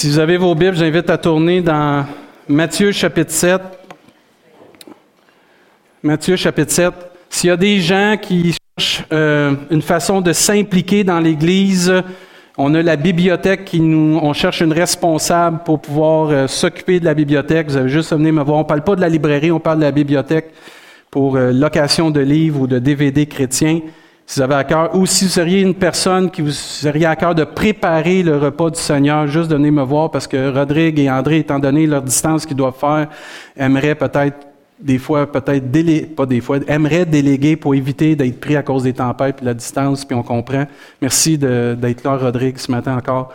Si vous avez vos Bibles, j'invite à tourner dans Matthieu chapitre 7. Matthieu chapitre 7. S'il y a des gens qui cherchent euh, une façon de s'impliquer dans l'Église, on a la bibliothèque qui nous, on cherche une responsable pour pouvoir euh, s'occuper de la bibliothèque. Vous avez juste à venir me voir. On parle pas de la librairie, on parle de la bibliothèque pour euh, location de livres ou de DVD chrétiens. Si vous avez à cœur, ou si vous seriez une personne qui vous seriez à cœur de préparer le repas du Seigneur, juste venez me voir parce que Rodrigue et André, étant donné leur distance qu'ils doivent faire, aimeraient peut-être des fois, peut-être pas des fois, aimeraient déléguer pour éviter d'être pris à cause des tempêtes de la distance, puis on comprend. Merci d'être là, Rodrigue, ce matin encore.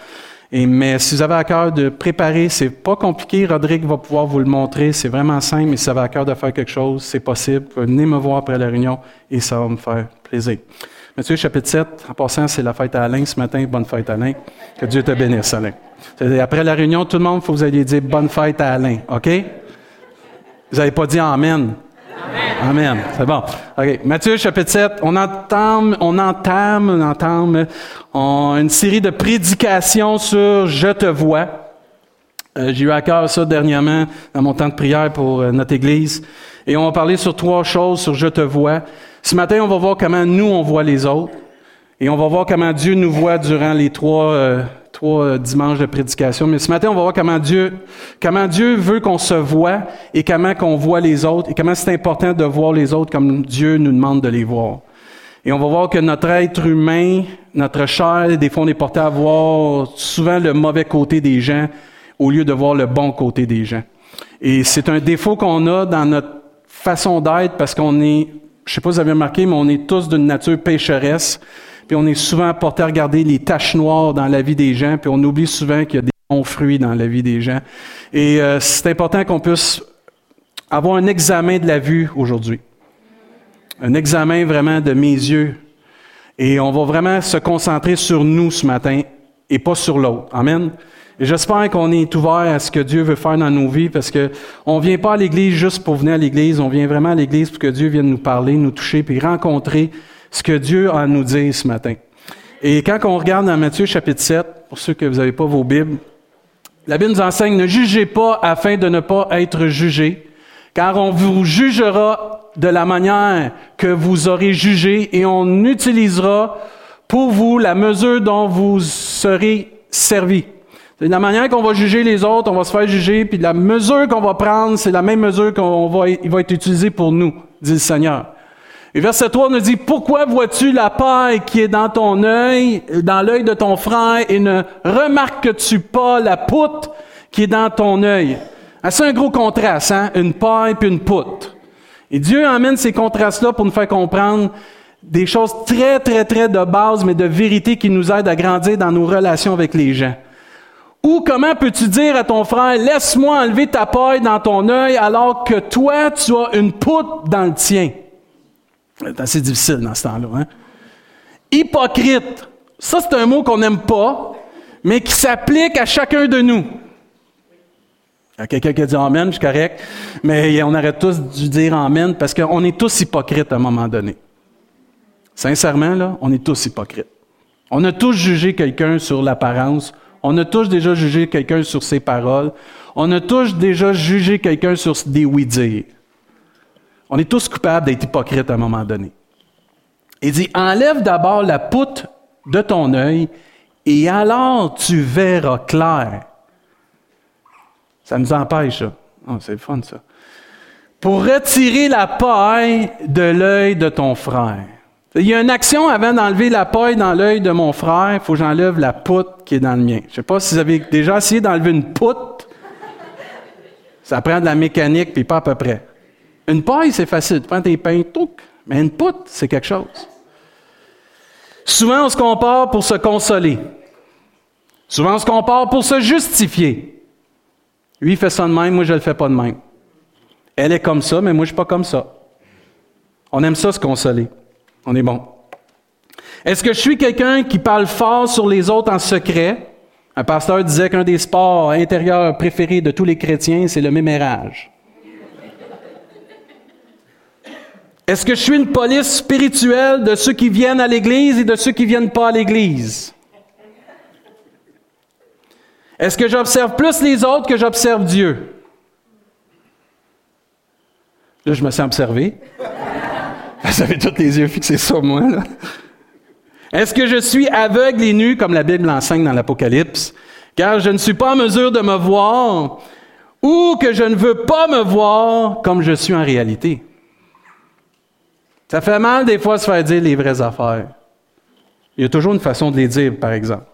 Mais si vous avez à cœur de préparer, c'est pas compliqué. Rodrigue va pouvoir vous le montrer. C'est vraiment simple. Mais si vous avez à cœur de faire quelque chose, c'est possible. Venez me voir après la réunion et ça va me faire plaisir. Matthieu chapitre 7, en passant, c'est la fête à Alain ce matin. Bonne fête, Alain. Que Dieu te bénisse, Alain. Après la réunion, tout le monde, faut que vous alliez dire bonne fête à Alain. OK? Vous n'avez pas dit Amen. Amen. C'est bon. OK. Matthieu chapitre 7, on entame, on entame, on entame une série de prédications sur Je te vois. Euh, j'ai eu à cœur ça dernièrement dans mon temps de prière pour euh, notre Église. Et on va parler sur trois choses sur Je te vois. Ce matin, on va voir comment nous, on voit les autres. Et on va voir comment Dieu nous voit durant les trois, euh, trois euh, dimanches de prédication. Mais ce matin, on va voir comment Dieu, comment Dieu veut qu'on se voit et comment qu'on voit les autres et comment c'est important de voir les autres comme Dieu nous demande de les voir. Et on va voir que notre être humain, notre chair, des fois, on est porté à voir souvent le mauvais côté des gens au lieu de voir le bon côté des gens. Et c'est un défaut qu'on a dans notre façon d'être parce qu'on est, je sais pas si vous avez remarqué, mais on est tous d'une nature pécheresse. Puis on est souvent porté à regarder les taches noires dans la vie des gens, puis on oublie souvent qu'il y a des bons fruits dans la vie des gens. Et euh, c'est important qu'on puisse avoir un examen de la vue aujourd'hui. Un examen vraiment de mes yeux. Et on va vraiment se concentrer sur nous ce matin et pas sur l'autre. Amen. J'espère qu'on est ouvert à ce que Dieu veut faire dans nos vies parce que on vient pas à l'église juste pour venir à l'église, on vient vraiment à l'église pour que Dieu vienne nous parler, nous toucher puis rencontrer ce que Dieu a à nous dire ce matin. Et quand on regarde dans Matthieu chapitre 7, pour ceux que vous n'avez pas vos Bibles, la Bible nous enseigne, ne jugez pas afin de ne pas être jugé, car on vous jugera de la manière que vous aurez jugé et on utilisera pour vous la mesure dont vous serez servi. C'est la manière qu'on va juger les autres, on va se faire juger, puis la mesure qu'on va prendre, c'est la même mesure qu'on va, il va être utilisé pour nous, dit le Seigneur. Et verset 3 nous dit, pourquoi vois-tu la paille qui est dans ton œil, dans l'œil de ton frère, et ne remarques-tu pas la poutre qui est dans ton œil? C'est un gros contraste, hein? Une paille puis une poutre. Et Dieu emmène ces contrastes-là pour nous faire comprendre des choses très, très, très de base, mais de vérité qui nous aident à grandir dans nos relations avec les gens. Ou comment peux-tu dire à ton frère, laisse-moi enlever ta paille dans ton œil alors que toi, tu as une poutre dans le tien? C'est assez difficile dans ce temps-là. Hein? Hypocrite. Ça, c'est un mot qu'on n'aime pas, mais qui s'applique à chacun de nous. Il y a quelqu'un qui a dit Amen, je suis correct. Mais on aurait tous dû dire Amen parce qu'on est tous hypocrites à un moment donné. Sincèrement, là, on est tous hypocrites. On a tous jugé quelqu'un sur l'apparence. On a tous déjà jugé quelqu'un sur ses paroles. On a tous déjà jugé quelqu'un sur des oui-dire. On est tous coupables d'être hypocrites à un moment donné. Il dit, enlève d'abord la poutre de ton œil et alors tu verras clair. Ça nous empêche, ça. Oh, c'est fun, ça. Pour retirer la paille de l'œil de ton frère. Il y a une action avant d'enlever la paille dans l'œil de mon frère, il faut que j'enlève la poutre qui est dans le mien. Je ne sais pas si vous avez déjà essayé d'enlever une poutre. Ça prend de la mécanique, puis pas à peu près. Une paille, c'est facile. Tu prends tes pains. Mais une poutre, c'est quelque chose. Souvent, on se compare pour se consoler. Souvent, on se compare pour se justifier. Lui, il fait ça de même, moi, je ne le fais pas de même. Elle est comme ça, mais moi, je ne suis pas comme ça. On aime ça, se consoler. On est bon. Est-ce que je suis quelqu'un qui parle fort sur les autres en secret? Un pasteur disait qu'un des sports intérieurs préférés de tous les chrétiens, c'est le mémérage. Est-ce que je suis une police spirituelle de ceux qui viennent à l'Église et de ceux qui ne viennent pas à l'Église? Est-ce que j'observe plus les autres que j'observe Dieu? Là, je me sens observé. Vous avez tous les yeux fixés sur moi. Est-ce que je suis aveugle et nu, comme la Bible l'enseigne dans l'Apocalypse, car je ne suis pas en mesure de me voir, ou que je ne veux pas me voir comme je suis en réalité? Ça fait mal des fois se faire dire les vraies affaires. Il y a toujours une façon de les dire, par exemple.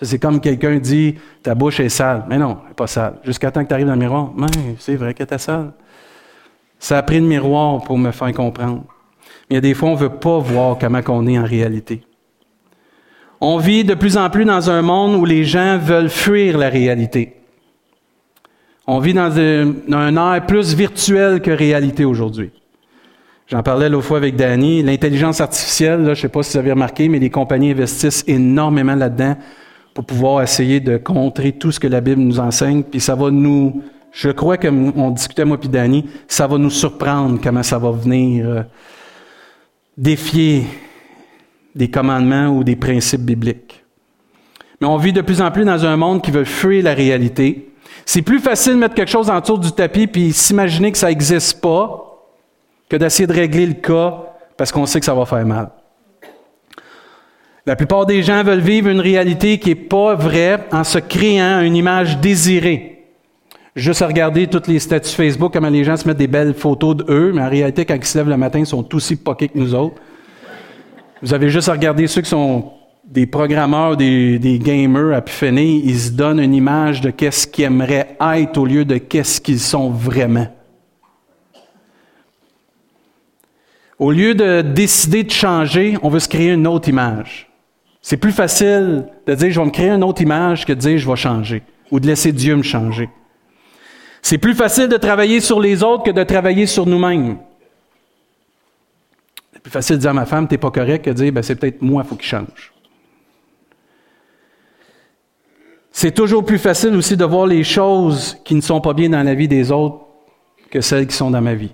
C'est comme quelqu'un dit ta bouche est sale. Mais non, elle n'est pas sale. Jusqu'à temps que tu arrives dans le miroir, c'est vrai qu'elle est sale. Ça a pris le miroir pour me faire comprendre. Mais il y a des fois, on ne veut pas voir comment on est en réalité. On vit de plus en plus dans un monde où les gens veulent fuir la réalité. On vit dans un, air plus virtuel que réalité aujourd'hui. J'en parlais l'autre fois avec Danny. L'intelligence artificielle, je ne sais pas si vous avez remarqué, mais les compagnies investissent énormément là-dedans pour pouvoir essayer de contrer tout ce que la Bible nous enseigne. Puis ça va nous je crois qu'on discutait, moi et Danny, ça va nous surprendre comment ça va venir euh, défier des commandements ou des principes bibliques. Mais on vit de plus en plus dans un monde qui veut fuir la réalité. C'est plus facile de mettre quelque chose autour du tapis puis s'imaginer que ça n'existe pas que d'essayer de régler le cas parce qu'on sait que ça va faire mal. La plupart des gens veulent vivre une réalité qui n'est pas vraie en se créant une image désirée. Juste à regarder toutes les statuts Facebook, comment les gens se mettent des belles photos d'eux, mais en réalité, quand ils se lèvent le matin, ils sont aussi poqués que nous autres. Vous avez juste à regarder ceux qui sont des programmeurs, des, gamers à ils se donnent une image de qu'est-ce qu'ils aimeraient être au lieu de qu'est-ce qu'ils sont vraiment. Au lieu de décider de changer, on veut se créer une autre image. C'est plus facile de dire je vais me créer une autre image que de dire je vais changer ou de laisser Dieu me changer. C'est plus facile de travailler sur les autres que de travailler sur nous-mêmes. C'est plus facile de dire à ma femme, t'es pas correct, que de dire, ben, c'est peut-être moi, il faut qu'il change. C'est toujours plus facile aussi de voir les choses qui ne sont pas bien dans la vie des autres que celles qui sont dans ma vie.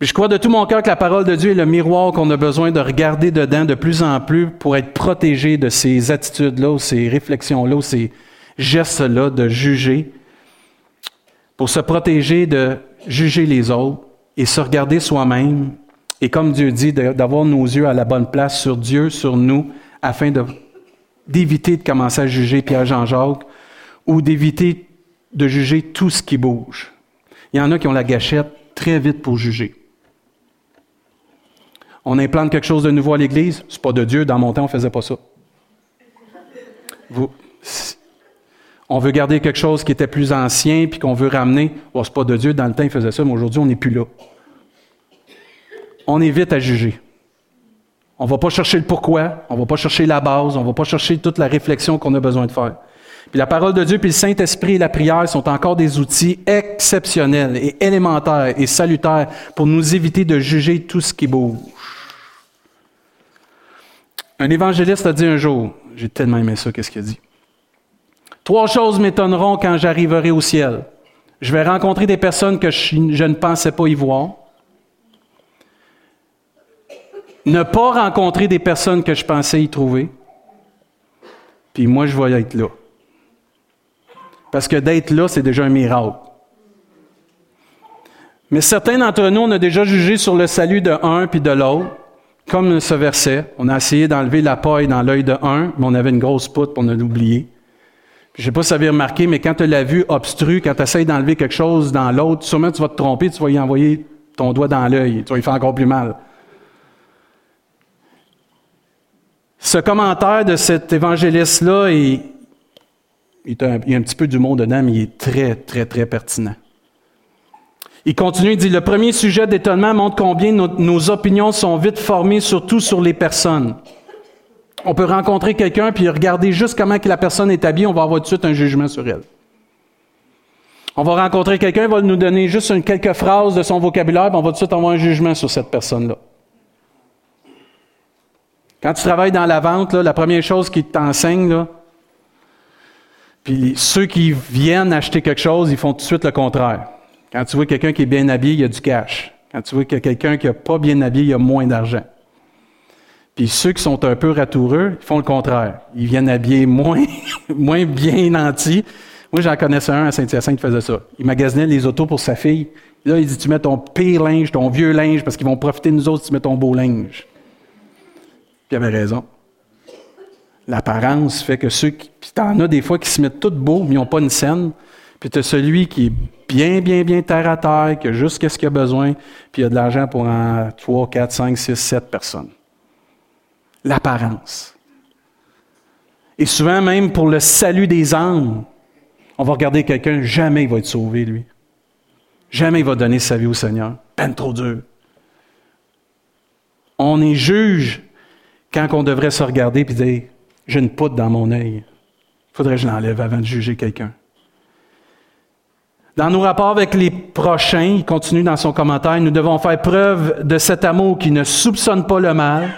je crois de tout mon cœur que la parole de Dieu est le miroir qu'on a besoin de regarder dedans de plus en plus pour être protégé de ces attitudes-là, ces réflexions-là, ces, geste-là de juger, pour se protéger de juger les autres et se regarder soi-même, et comme Dieu dit, d'avoir nos yeux à la bonne place sur Dieu, sur nous, afin d'éviter de, commencer à juger Pierre-Jean-Jacques ou d'éviter de juger tout ce qui bouge. Il y en a qui ont la gâchette très vite pour juger. On implante quelque chose de nouveau à l'Église, c'est pas de Dieu, dans mon temps, on ne faisait pas ça. Vous, on veut garder quelque chose qui était plus ancien, puis qu'on veut ramener. Oh, c'est pas de Dieu, dans le temps, il faisait ça, mais aujourd'hui, on n'est plus là. On est vite à juger. On ne va pas chercher le pourquoi, on ne va pas chercher la base, on ne va pas chercher toute la réflexion qu'on a besoin de faire. Puis la parole de Dieu, puis le Saint-Esprit et la prière sont encore des outils exceptionnels et élémentaires et salutaires pour nous éviter de juger tout ce qui bouge. Un évangéliste a dit un jour, j'ai tellement aimé ça, qu'est-ce qu'il a dit? Trois choses m'étonneront quand j'arriverai au ciel. Je vais rencontrer des personnes que je, ne pensais pas y voir. Ne pas rencontrer des personnes que je pensais y trouver. Puis moi, je vais être là. Parce que d'être là, c'est déjà un miracle. Mais certains d'entre nous, on a déjà jugé sur le salut de un puis de l'autre, comme ce verset. On a essayé d'enlever la paille dans l'œil de un, mais on avait une grosse poutre, pour on a oublié. Je sais pas si vous avez remarqué, mais quand tu la vue obstrue, quand tu essaies d'enlever quelque chose dans l'autre, sûrement tu vas te tromper, tu vas y envoyer ton doigt dans l'œil, tu vas y faire encore plus mal. Ce commentaire de cet évangéliste-là, il, il, y a un petit peu d'humour dedans, mais il est très, très, très pertinent. Il continue, il dit, le premier sujet d'étonnement montre combien nos opinions sont vite formées, surtout sur les personnes. On peut rencontrer quelqu'un puis regarder juste comment que la personne est habillée, on va avoir tout de suite un jugement sur elle. On va rencontrer quelqu'un, il va nous donner juste quelques phrases de son vocabulaire, puis on va tout de suite avoir un jugement sur cette personne-là. Quand tu travailles dans la vente, la première chose qu'ils t'enseignent, puis ceux qui viennent acheter quelque chose, ils font tout de suite le contraire. Quand tu vois quelqu'un qui est bien habillé, il y a du cash. Quand tu vois quelqu'un qui n'est pas bien habillé, il y a moins d'argent. Puis ceux qui sont un peu ratoureux, ils font le contraire. Ils viennent habiller moins, moins bien nantis. Moi, j'en connaissais un à Saint-Hyacinthe qui faisait ça. Il magasinait les autos pour sa fille. Là, il dit, tu mets ton pire linge, ton vieux linge, parce qu'ils vont profiter de nous autres si tu mets ton beau linge. Puis il avait raison. L'apparence fait que ceux qui. Puis t'en as des fois qui se mettent tout beaux, mais ils n'ont pas une scène. Puis tu as celui qui est bien, bien, bien terre à terre, qui a juste ce qu'il a besoin, puis il a de l'argent pour en 3, 4, 5, 6, 7 personnes. L'apparence. Et souvent, même pour le salut des âmes, on va regarder quelqu'un, jamais il va être sauvé, lui. Jamais il va donner sa vie au Seigneur. Peine trop dur. On est juge quand on devrait se regarder et dire J'ai une poutre dans mon œil. Faudrait que je l'enlève avant de juger quelqu'un. Dans nos rapports avec les prochains, il continue dans son commentaire, nous devons faire preuve de cet amour qui ne soupçonne pas le mal,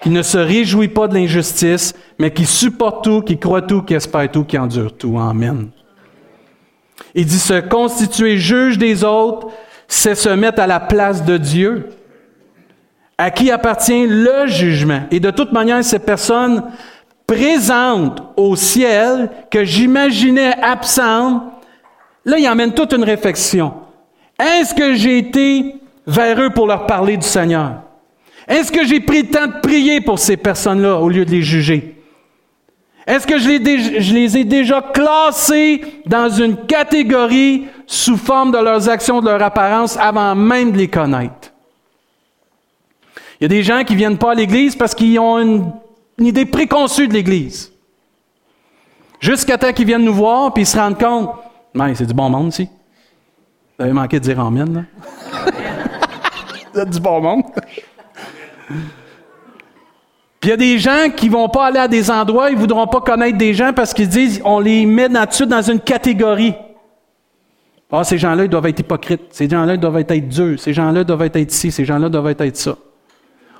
qui ne se réjouit pas de l'injustice, mais qui supporte tout, qui croit tout, qui espère tout, qui endure tout. Amen. Il dit se constituer juge des autres, c'est se mettre à la place de Dieu, à qui appartient le jugement. Et de toute manière, ces personnes présentes au ciel, que j'imaginais absentes, Là, il emmène toute une réflexion. Est-ce que j'ai été vers eux pour leur parler du Seigneur? Est-ce que j'ai pris le temps de prier pour ces personnes-là au lieu de les juger? Est-ce que je les, ai déjà classés dans une catégorie sous forme de leurs actions, de leur apparence, avant même de les connaître? Il y a des gens qui ne viennent pas à l'Église parce qu'ils ont une, idée préconçue de l'Église. Jusqu'à temps qu'ils viennent nous voir, puis ils se rendent compte, c'est du bon monde, ici. Vous avez manqué de dire Amen, là. Vous êtes du bon monde. Puis il y a des gens qui vont pas aller à des endroits, ils voudront pas connaître des gens parce qu'ils disent, on les met là-dessus dans une catégorie. Ah, ces gens-là, ils doivent être hypocrites. Ces gens-là, ils doivent être durs. Ces gens-là doivent être ici. Ces gens-là doivent être ça.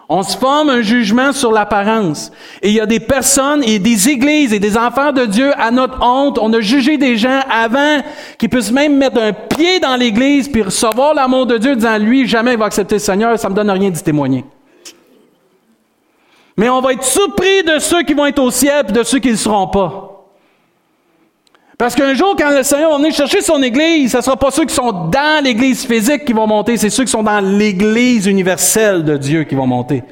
On se forme un jugement sur l'apparence. Et il y a des personnes et des églises et des enfants de Dieu à notre honte. On a jugé des gens avant qu'ils puissent même mettre un pied dans l'église puis recevoir l'amour de Dieu disant lui, jamais il va accepter le Seigneur, ça me donne rien d'y témoigner. Mais on va être surpris de ceux qui vont être au ciel et de ceux qui ne seront pas. Parce qu'un jour, quand le Seigneur va venir chercher son Église, ce ne sera pas ceux qui sont dans l'Église physique qui vont monter, c'est ceux qui sont dans l'Église universelle de Dieu qui vont monter.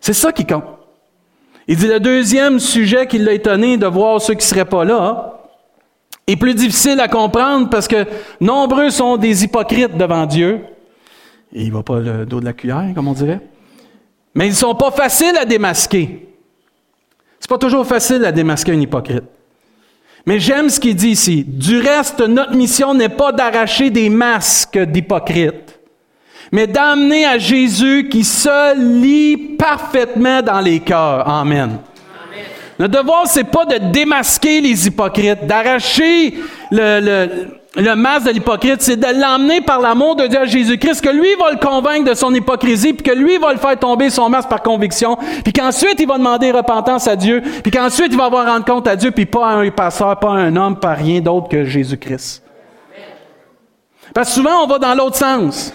C'est ça qui compte. Il dit le deuxième sujet qui l'a étonné de voir ceux qui ne seraient pas là est plus difficile à comprendre parce que nombreux sont des hypocrites devant Dieu. Et il ne va pas le dos de la cuillère, comme on dirait. Mais ils ne sont pas faciles à démasquer. C'est pas toujours facile à démasquer un hypocrite. Mais j'aime ce qu'il dit ici. Du reste, notre mission n'est pas d'arracher des masques d'hypocrites, mais d'amener à Jésus qui se lit parfaitement dans les cœurs. Amen. Notre devoir, c'est pas de démasquer les hypocrites, d'arracher le, le masque de l'hypocrite, c'est de l'emmener par l'amour de Dieu à Jésus-Christ, que lui va le convaincre de son hypocrisie, puis que lui va le faire tomber son masque par conviction, puis qu'ensuite il va demander repentance à Dieu, puis qu'ensuite il va avoir rendre compte à Dieu, puis pas à un pasteur, pas à un homme, pas rien d'autre que Jésus-Christ. Parce que souvent on va dans l'autre sens.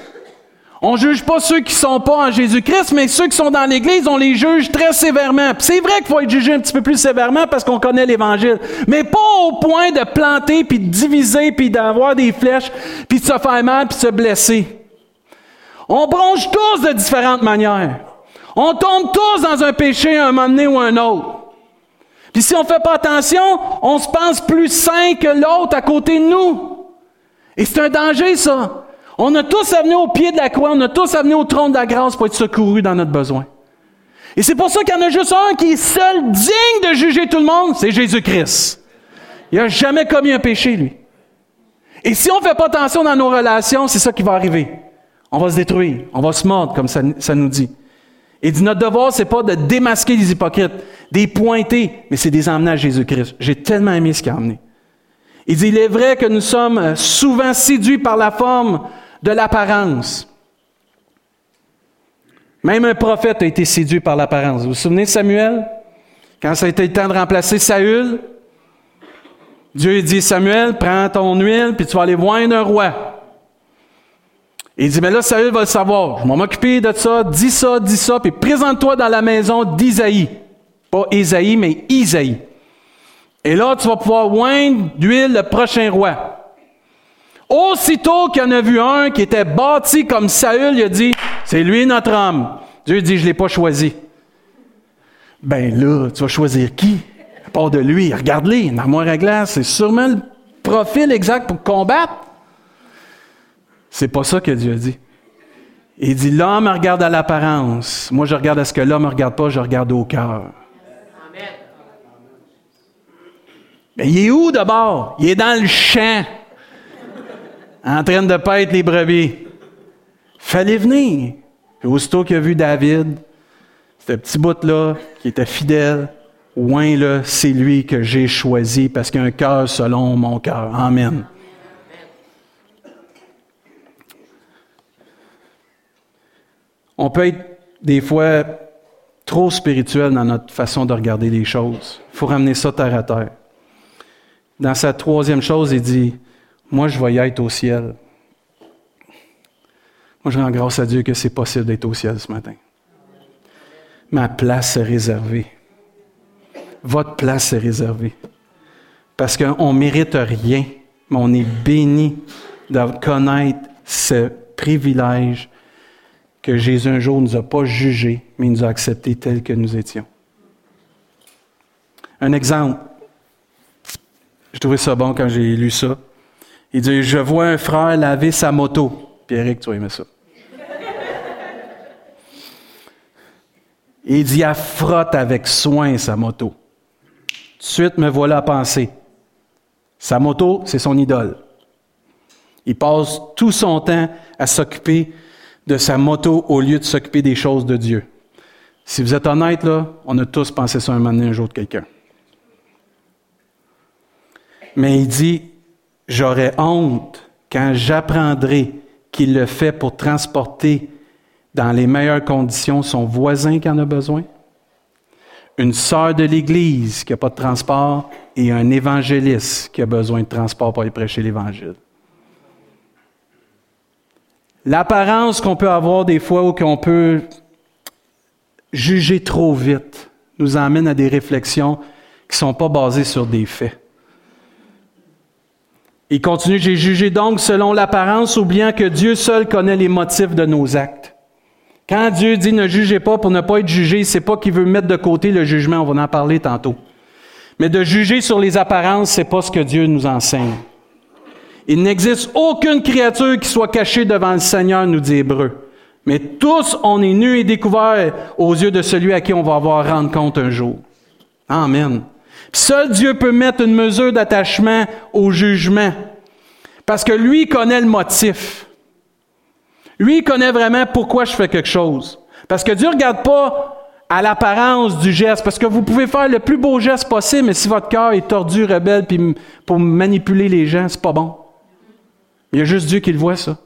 On juge pas ceux qui sont pas en Jésus-Christ, mais ceux qui sont dans l'Église, on les juge très sévèrement. c'est vrai qu'il faut être jugé un petit peu plus sévèrement parce qu'on connaît l'Évangile, mais pas au point de planter, puis de diviser, puis d'avoir des flèches, puis de se faire mal, puis de se blesser. On bronche tous de différentes manières. On tombe tous dans un péché un moment donné ou un autre. Puis si on fait pas attention, on se pense plus saint que l'autre à côté de nous. Et c'est un danger, ça. On a tous à venir au pied de la croix, on a tous à venir au trône de la grâce pour être secourus dans notre besoin. Et c'est pour ça qu'il y en a juste un qui est seul digne de juger tout le monde, c'est Jésus-Christ. Il n'a jamais commis un péché, lui. Et si on ne fait pas attention dans nos relations, c'est ça qui va arriver. On va se détruire, on va se mordre, comme ça, nous dit. Et dit, notre devoir, c'est pas de démasquer les hypocrites, des pointer, mais c'est des emmener à Jésus-Christ. J'ai tellement aimé ce qu'il a amené. Il dit, il est vrai que nous sommes souvent séduits par la forme de l'apparence. Même un prophète a été séduit par l'apparence. Vous vous souvenez Samuel? Quand ça a été le temps de remplacer Saül, Dieu dit, Samuel, prends ton huile, puis tu vas aller voir un roi. il dit, mais là, Saül va le savoir. Je vais m'occuper de ça, dis ça, dis ça, puis présente-toi dans la maison d'Isaïe. Pas Isaïe, mais Isaïe. Et là, tu vas pouvoir oindre d'huile le prochain roi. Aussitôt qu'il y en a vu un qui était bâti comme Saül, il a dit, c'est lui notre homme. Dieu dit, je ne l'ai pas choisi. Ben là, tu vas choisir qui? À part de lui, regarde-les, une armoire à glace, c'est sûrement le profil exact pour combattre. C'est pas ça que Dieu a dit. Il dit, l'homme regarde à l'apparence. Moi, je regarde à ce que l'homme ne regarde pas, je regarde au cœur. Mais il est où d'abord? Il est dans le champ, en train de paître les brebis. Fallait venir. Puis aussitôt qu'il a vu David, ce petit bout-là, qui était fidèle, ouin là, c'est lui que j'ai choisi parce qu'il a un cœur selon mon cœur. Amen. On peut être des fois trop spirituel dans notre façon de regarder les choses. Il faut ramener ça terre à terre. Dans sa troisième chose, il dit, moi je vais y être au ciel. Moi je rends grâce à Dieu que c'est possible d'être au ciel ce matin. Ma place est réservée. Votre place est réservée. Parce qu'on ne mérite rien, mais on est béni de connaître ce privilège que Jésus un jour ne nous a pas jugés, mais il nous a acceptés tels que nous étions. Un exemple. J'ai trouvé ça bon quand j'ai lu ça. Il dit Je vois un frère laver sa moto. Pierrick, tu vas ça. il dit Elle frotte avec soin sa moto. De suite, me voilà à penser. Sa moto, c'est son idole. Il passe tout son temps à s'occuper de sa moto au lieu de s'occuper des choses de Dieu. Si vous êtes honnête, là, on a tous pensé ça un moment donné, un jour de quelqu'un. Mais il dit, j'aurais honte quand j'apprendrai qu'il le fait pour transporter dans les meilleures conditions son voisin qui en a besoin, une sœur de l'Église qui n'a pas de transport et un évangéliste qui a besoin de transport pour aller prêcher l'Évangile. L'apparence qu'on peut avoir des fois ou qu'on peut juger trop vite nous amène à des réflexions qui ne sont pas basées sur des faits. Il continue, j'ai jugé donc selon l'apparence, oubliant que Dieu seul connaît les motifs de nos actes. Quand Dieu dit ne jugez pas pour ne pas être jugé, c'est pas qu'il veut mettre de côté le jugement, on va en parler tantôt. Mais de juger sur les apparences, c'est pas ce que Dieu nous enseigne. Il n'existe aucune créature qui soit cachée devant le Seigneur, nous dit Hébreu. Mais tous, on est nus et découverts aux yeux de celui à qui on va avoir rendre compte un jour. Amen. Seul Dieu peut mettre une mesure d'attachement au jugement. Parce que lui connaît le motif. Lui connaît vraiment pourquoi je fais quelque chose. Parce que Dieu ne regarde pas à l'apparence du geste. Parce que vous pouvez faire le plus beau geste possible, mais si votre cœur est tordu, rebelle, pour manipuler les gens, c'est pas bon. Il y a juste Dieu qui le voit, ça.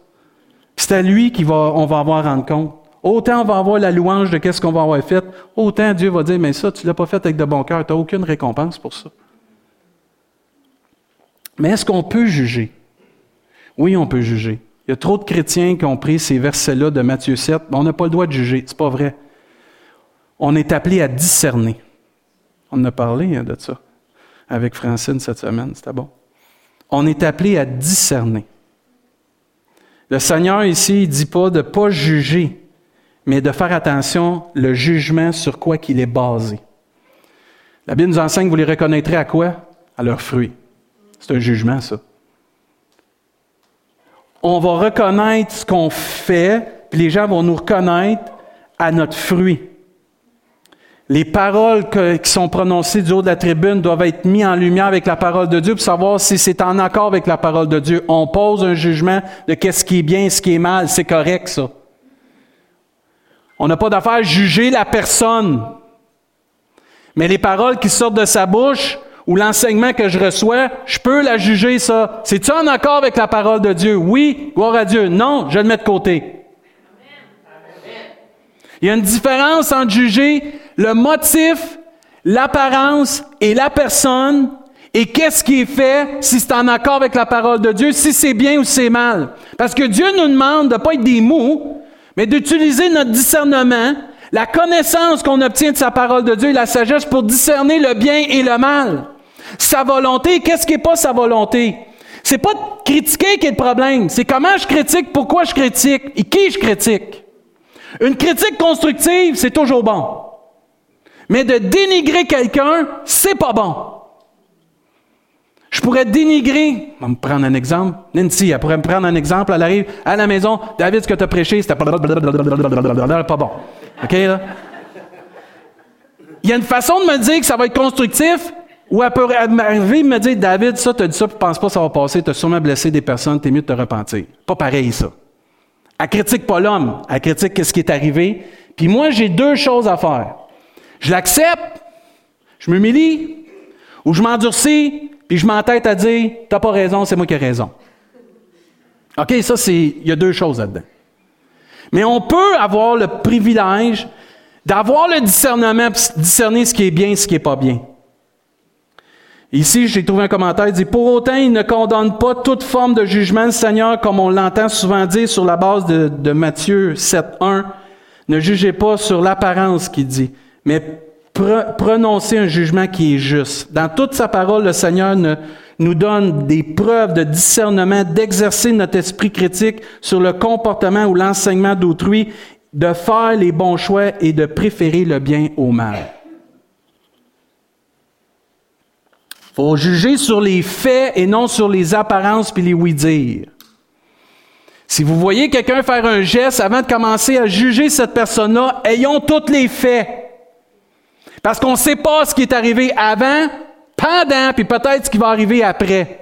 C'est à lui qu'on va, avoir à rendre compte. Autant on va avoir la louange de qu'est-ce qu'on va avoir fait, autant Dieu va dire, mais ça, tu ne l'as pas fait avec de bon cœur, tu n'as aucune récompense pour ça. Mais est-ce qu'on peut juger? Oui, on peut juger. Il y a trop de chrétiens qui ont pris ces versets-là de Matthieu 7. On n'a pas le droit de juger, c'est pas vrai. On est appelé à discerner. On en a parlé hein, de ça avec Francine cette semaine, c'était bon. On est appelé à discerner. Le Seigneur ici, il dit pas de ne pas juger, mais de faire attention le jugement sur quoi qu'il est basé. La Bible nous enseigne, vous les reconnaîtrez à quoi? À leurs fruits. C'est un jugement, ça. On va reconnaître ce qu'on fait, puis les gens vont nous reconnaître à notre fruit. Les paroles qui sont prononcées du haut de la tribune doivent être mises en lumière avec la parole de Dieu pour savoir si c'est en accord avec la parole de Dieu. On pose un jugement de qu'est-ce qui est bien, ce qui est mal. C'est correct, ça. On n'a pas d'affaire à juger la personne. Mais les paroles qui sortent de sa bouche ou l'enseignement que je reçois, je peux la juger, ça. C'est-tu en accord avec la parole de Dieu? Oui, gloire à Dieu. Non, je le mets de côté. Il y a une différence entre juger le motif, l'apparence et la personne et qu'est-ce qui est fait, si c'est en accord avec la parole de Dieu, si c'est bien ou c'est mal. Parce que Dieu nous demande de ne pas être des mous, mais d'utiliser notre discernement, la connaissance qu'on obtient de sa parole de Dieu et la sagesse pour discerner le bien et le mal. Sa volonté, qu'est-ce qui n'est pas sa volonté? C'est pas de critiquer qui est le problème, c'est comment je critique, pourquoi je critique et qui je critique. Une critique constructive, c'est toujours bon. Mais de dénigrer quelqu'un, c'est pas bon. Je pourrais dénigrer, on va me prendre un exemple. Nancy, elle pourrait me prendre un exemple, elle arrive à la maison, David, ce que tu as prêché, c'était pas bon. OK, là? Il y a une façon de me dire que ça va être constructif, ou elle peut arriver et me dire, David, ça, tu as dit ça, puis pense pas que ça va passer, tu as sûrement blessé des personnes, t'es mieux de te repentir. Pas pareil, ça. Elle critique pas l'homme, elle critique ce qui est arrivé. Puis moi, j'ai deux choses à faire. Je l'accepte, je m'humilie, ou je m'endurcis, puis je m'entête à dire, t'as pas raison, c'est moi qui ai raison. OK, ça, c'est, il y a deux choses là-dedans. Mais on peut avoir le privilège d'avoir le discernement, discerner ce qui est bien et ce qui n'est pas bien. Ici, j'ai trouvé un commentaire, il dit, pour autant, il ne condamne pas toute forme de jugement, Seigneur, comme on l'entend souvent dire sur la base de, de Matthieu 7.1. Ne jugez pas sur l'apparence qu'il dit, mais prononcez un jugement qui est juste. Dans toute sa parole, le Seigneur nous donne des preuves de discernement, d'exercer notre esprit critique sur le comportement ou l'enseignement d'autrui, de faire les bons choix et de préférer le bien au mal. faut juger sur les faits et non sur les apparences puis les oui-dire. Si vous voyez quelqu'un faire un geste avant de commencer à juger cette personne-là, ayons tous les faits. Parce qu'on ne sait pas ce qui est arrivé avant, pendant, puis peut-être ce qui va arriver après.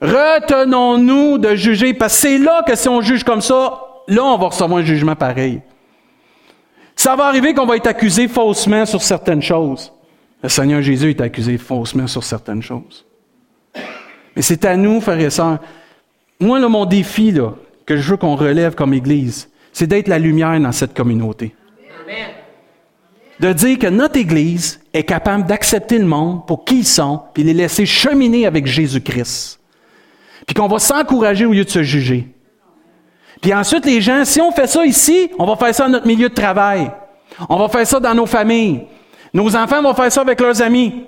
Retenons-nous de juger, parce que c'est là que si on juge comme ça, là, on va recevoir un jugement pareil. Ça va arriver qu'on va être accusé faussement sur certaines choses. Le Seigneur Jésus est accusé faussement sur certaines choses. Mais c'est à nous, frères et sœurs. Moi, là, mon défi, que je veux qu'on relève comme Église, c'est d'être la lumière dans cette communauté. De dire que notre Église est capable d'accepter le monde pour qui ils sont, puis les laisser cheminer avec Jésus-Christ. Puis qu'on va s'encourager au lieu de se juger. Puis ensuite, les gens, si on fait ça ici, on va faire ça dans notre milieu de travail. On va faire ça dans nos familles. Nos enfants vont faire ça avec leurs amis.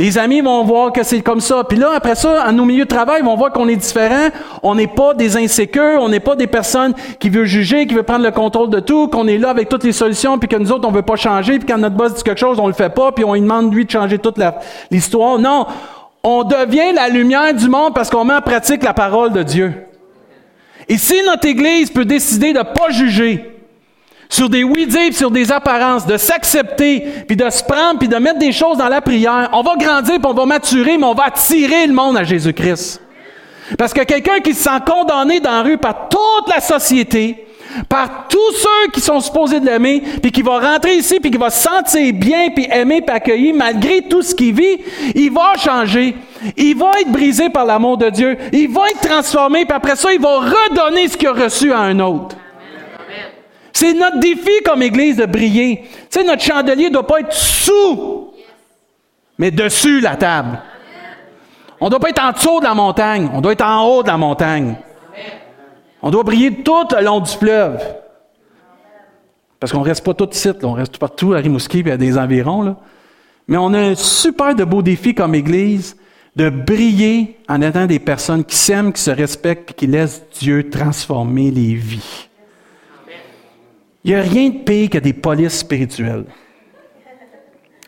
Les amis vont voir que c'est comme ça. Puis là, après ça, à nos milieux de travail, ils vont voir qu'on est différent. On n'est pas des insécures, on n'est pas des personnes qui veulent juger, qui veulent prendre le contrôle de tout, qu'on est là avec toutes les solutions, puis que nous autres, on veut pas changer, puis quand notre boss dit quelque chose, on le fait pas, puis on lui demande, lui, de changer toute l'histoire. Non, on devient la lumière du monde parce qu'on met en pratique la parole de Dieu. Et si notre Église peut décider de ne pas juger, sur des oui-dire, sur des apparences, de s'accepter, puis de se prendre, puis de mettre des choses dans la prière, on va grandir, puis on va maturer, mais on va attirer le monde à Jésus-Christ. Parce que quelqu'un qui se sent condamné dans la rue par toute la société, par tous ceux qui sont supposés de l'aimer, puis qui va rentrer ici, puis qui va se sentir bien, puis aimer, puis accueillir, malgré tout ce qu'il vit, il va changer. Il va être brisé par l'amour de Dieu. Il va être transformé, puis après ça, il va redonner ce qu'il a reçu à un autre. C'est notre défi comme Église de briller. Tu sais, notre chandelier ne doit pas être sous, mais dessus la table. On ne doit pas être en dessous de la montagne, on doit être en haut de la montagne. On doit briller tout le long du fleuve. Parce qu'on ne reste pas tout ici, on reste partout à Rimouski et à des environs. Mais on a un super de beau défi comme Église de briller en étant des personnes qui s'aiment, qui se respectent et qui laissent Dieu transformer les vies. Il n'y a rien de pire que des polices spirituelles.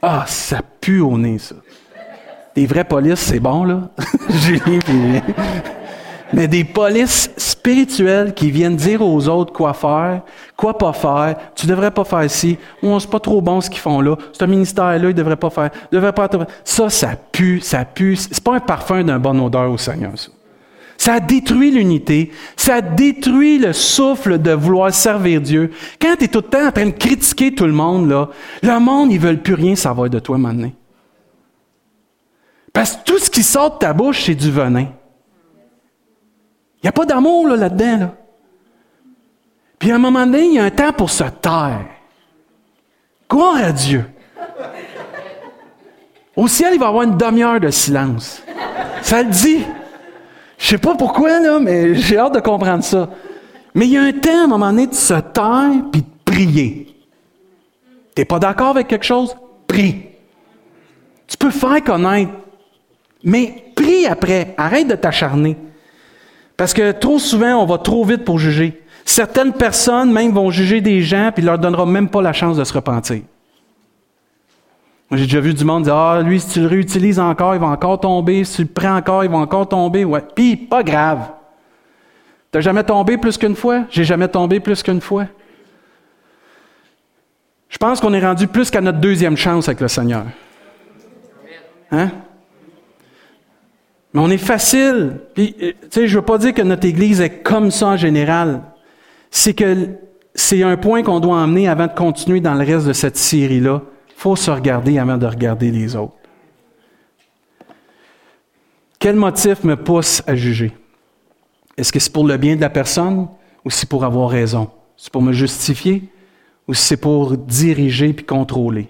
Ah, ça pue au nez, ça. Des vraies polices, c'est bon, là. Mais des polices spirituelles qui viennent dire aux autres quoi faire, quoi pas faire. Tu devrais pas faire ci. Ou c'est pas trop bon ce qu'ils font là. C'est un ministère-là, ils devraient pas faire. Devraient pas. Ça, ça pue, ça pue. C'est pas un parfum d'un bon odeur au Seigneur, ça. Ça détruit l'unité. Ça détruit le souffle de vouloir servir Dieu. Quand tu es tout le temps en train de critiquer tout le monde, le monde, ils veulent plus rien savoir de toi maintenant. Parce que tout ce qui sort de ta bouche, c'est du venin. Il n'y a pas d'amour là-dedans. Là, Puis à un moment donné, il y a un temps pour se taire. Gloire à Dieu. Au ciel, il va y avoir une demi-heure de silence. Ça le dit. Je sais pas pourquoi, là, mais j'ai hâte de comprendre ça. Mais il y a un temps, à un moment donné, de se taire puis de prier. T'es pas d'accord avec quelque chose? Prie. Tu peux faire connaître. Mais prie après. Arrête de t'acharner. Parce que trop souvent, on va trop vite pour juger. Certaines personnes même vont juger des gens puis leur donnera même pas la chance de se repentir. J'ai déjà vu du monde dire Ah, lui, si tu le réutilises encore, il va encore tomber. Si tu le prends encore, il va encore tomber. Ouais. Puis, pas grave. T'as jamais tombé plus qu'une fois? J'ai jamais tombé plus qu'une fois. Je pense qu'on est rendu plus qu'à notre deuxième chance avec le Seigneur. Hein? Mais on est facile. Puis, euh, tu sais, je veux pas dire que notre Église est comme ça en général. C'est que c'est un point qu'on doit emmener avant de continuer dans le reste de cette série-là faut se regarder avant de regarder les autres. Quel motif me pousse à juger? Est-ce que c'est pour le bien de la personne ou c'est pour avoir raison? C'est pour me justifier ou c'est pour diriger puis contrôler?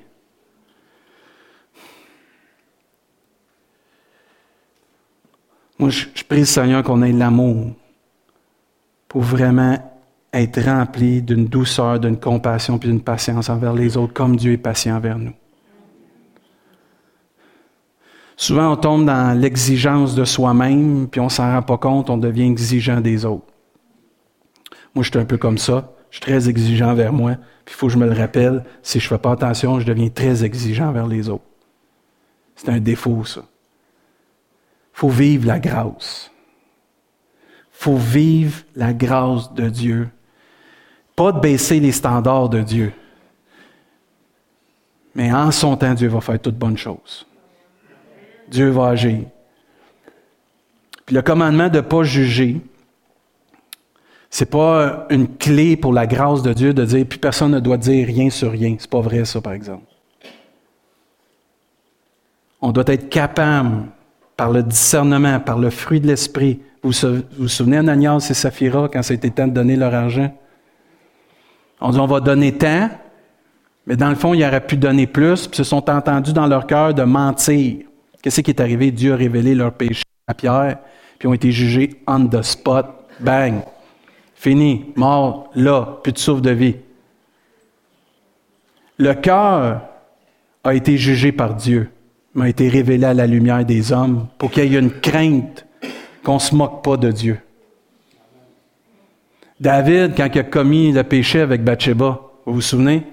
Moi, je, prie le Seigneur qu'on ait l'amour pour vraiment être rempli d'une douceur, d'une compassion puis d'une patience envers les autres, comme Dieu est patient envers nous. Souvent, on tombe dans l'exigence de soi-même, puis on s'en rend pas compte, on devient exigeant des autres. Moi, je suis un peu comme ça. Je suis très exigeant envers moi, puis il faut que je me le rappelle. Si je ne fais pas attention, je deviens très exigeant envers les autres. C'est un défaut, ça. Il faut vivre la grâce. Il faut vivre la grâce de Dieu pas de baisser les standards de Dieu. Mais en son temps, Dieu va faire toutes bonnes choses. Dieu va agir. Puis le commandement de ne pas juger, c'est pas une clé pour la grâce de Dieu de dire puis personne ne doit dire rien sur rien. C'est pas vrai ça, par exemple. On doit être capable, par le discernement, par le fruit de l'esprit. Vous vous souvenez Ananias et Saphira quand c'était temps de donner leur argent? On dit on va donner tant, mais dans le fond, ils auraient pu donner plus, puis se sont entendus dans leur cœur de mentir. Qu'est-ce qui est arrivé? Dieu a révélé leur péché à Pierre, puis ont été jugés on the spot. Bang! Fini, mort, là, plus de souffle de vie. Le cœur a été jugé par Dieu, mais a été révélé à la lumière des hommes pour qu'il y ait une crainte qu'on ne se moque pas de Dieu. David, quand il a commis le péché avec Bathsheba, vous vous souvenez?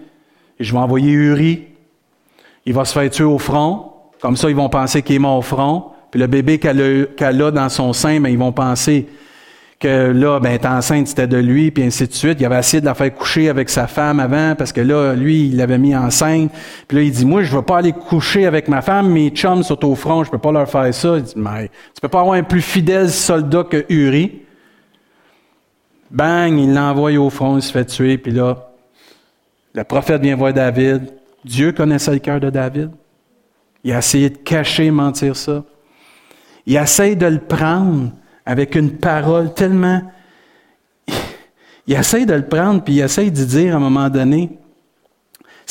je vais envoyer Uri. Il va se faire tuer au front. Comme ça, ils vont penser qu'il est mort au front. Puis le bébé qu'elle a, dans son sein, ben, ils vont penser que là, ben, enceinte, c'était de lui, puis ainsi de suite. Il avait essayé de la faire coucher avec sa femme avant, parce que là, lui, il l'avait mis enceinte. Puis là, il dit, moi, je veux pas aller coucher avec ma femme, mes chums sont au front, je peux pas leur faire ça. Il dit, mais tu peux pas avoir un plus fidèle soldat que Uri. Bang, il l'envoie au front, il se fait tuer, puis là, le prophète vient voir David. Dieu connaissait le cœur de David. Il a essayé de cacher, mentir ça. Il essaye de le prendre avec une parole tellement... Il essaye de le prendre, puis il essaye de dire à un moment donné,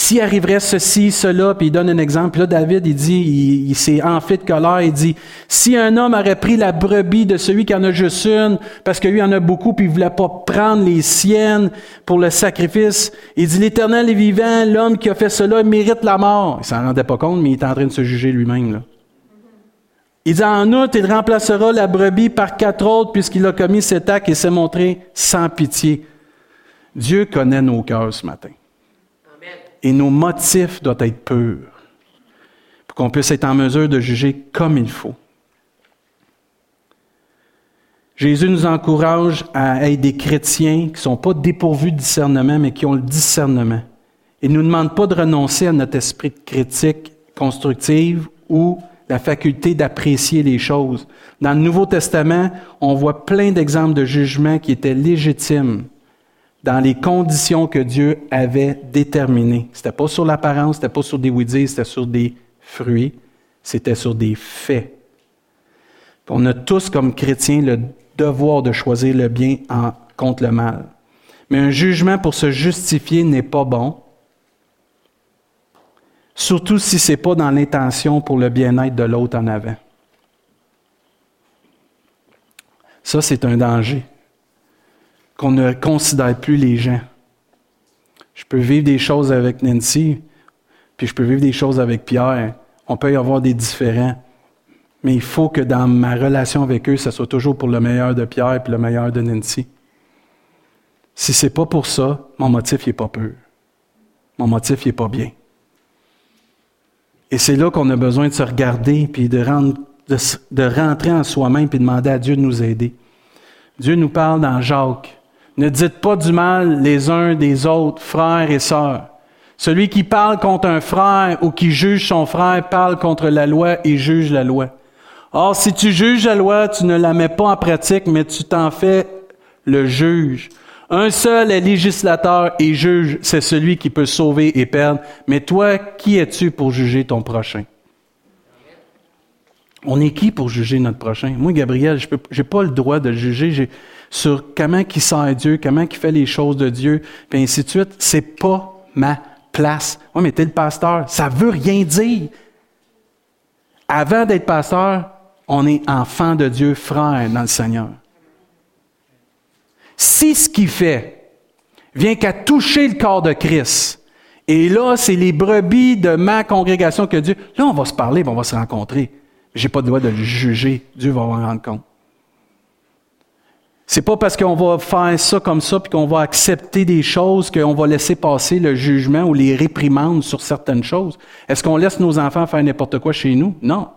s'il arriverait ceci, cela, puis il donne un exemple. Puis là, David, il dit, il, s'est enflé de colère, il dit, si un homme aurait pris la brebis de celui qui en a juste une, parce que lui en a beaucoup, puis il voulait pas prendre les siennes pour le sacrifice, il dit, l'Éternel est vivant, l'homme qui a fait cela mérite la mort. Il s'en rendait pas compte, mais il est en train de se juger lui-même. Il dit, en outre, il remplacera la brebis par quatre autres, puisqu'il a commis cet acte et s'est montré sans pitié. Dieu connaît nos cœurs ce matin et nos motifs doivent être purs pour qu'on puisse être en mesure de juger comme il faut. Jésus nous encourage à être des chrétiens qui ne sont pas dépourvus de discernement, mais qui ont le discernement. Il ne nous demande pas de renoncer à notre esprit de critique constructive ou la faculté d'apprécier les choses. Dans le Nouveau Testament, on voit plein d'exemples de jugements qui étaient légitimes, dans les conditions que Dieu avait déterminées. C'était pas sur l'apparence, c'était pas sur des oui c'était sur des fruits, c'était sur des faits. On a tous comme chrétiens le devoir de choisir le bien en, contre le mal. Mais un jugement pour se justifier n'est pas bon. surtout si ce n'est pas dans l'intention pour le bien-être de l'autre en avant. Ça, c'est un danger, qu'on ne considère plus les gens. Je peux vivre des choses avec Nancy, puis je peux vivre des choses avec Pierre. On peut y avoir des différents. Mais il faut que dans ma relation avec eux, ça soit toujours pour le meilleur de Pierre et le meilleur de Nancy. Si c'est pas pour ça, mon motif n'est pas pur. Mon motif n'est pas bien. Et c'est là qu'on a besoin de se regarder puis de, rentrer en soi-même puis demander à Dieu de nous aider. Dieu nous parle dans Jacques. Ne dites pas du mal les uns des autres, frères et sœurs. Celui qui parle contre un frère ou qui juge son frère parle contre la loi et juge la loi. Or, si tu juges la loi, tu ne la mets pas en pratique, mais tu t'en fais le juge. Un seul est législateur et juge, c'est celui qui peut sauver et perdre. Mais toi, qui es-tu pour juger ton prochain? On est qui pour juger notre prochain? Moi, Gabriel, je n'ai pas le droit de le juger sur comment qui sent Dieu, comment qui fait les choses de Dieu, puis ainsi de suite. C'est pas ma place. Oui, mais t'es le pasteur. Ça veut rien dire. Avant d'être pasteur, on est enfant de Dieu, frère dans le Seigneur. Si ce qu'il fait vient qu'à toucher le corps de Christ, et là, c'est les brebis de ma congrégation que Dieu. Là, on va se parler, on va se rencontrer. J'ai pas le droit de le juger. Dieu va en rendre compte. C'est pas parce qu'on va faire ça comme ça puis qu'on va accepter des choses qu'on va laisser passer le jugement ou les réprimandes sur certaines choses. Est-ce qu'on laisse nos enfants faire n'importe quoi chez nous? Non.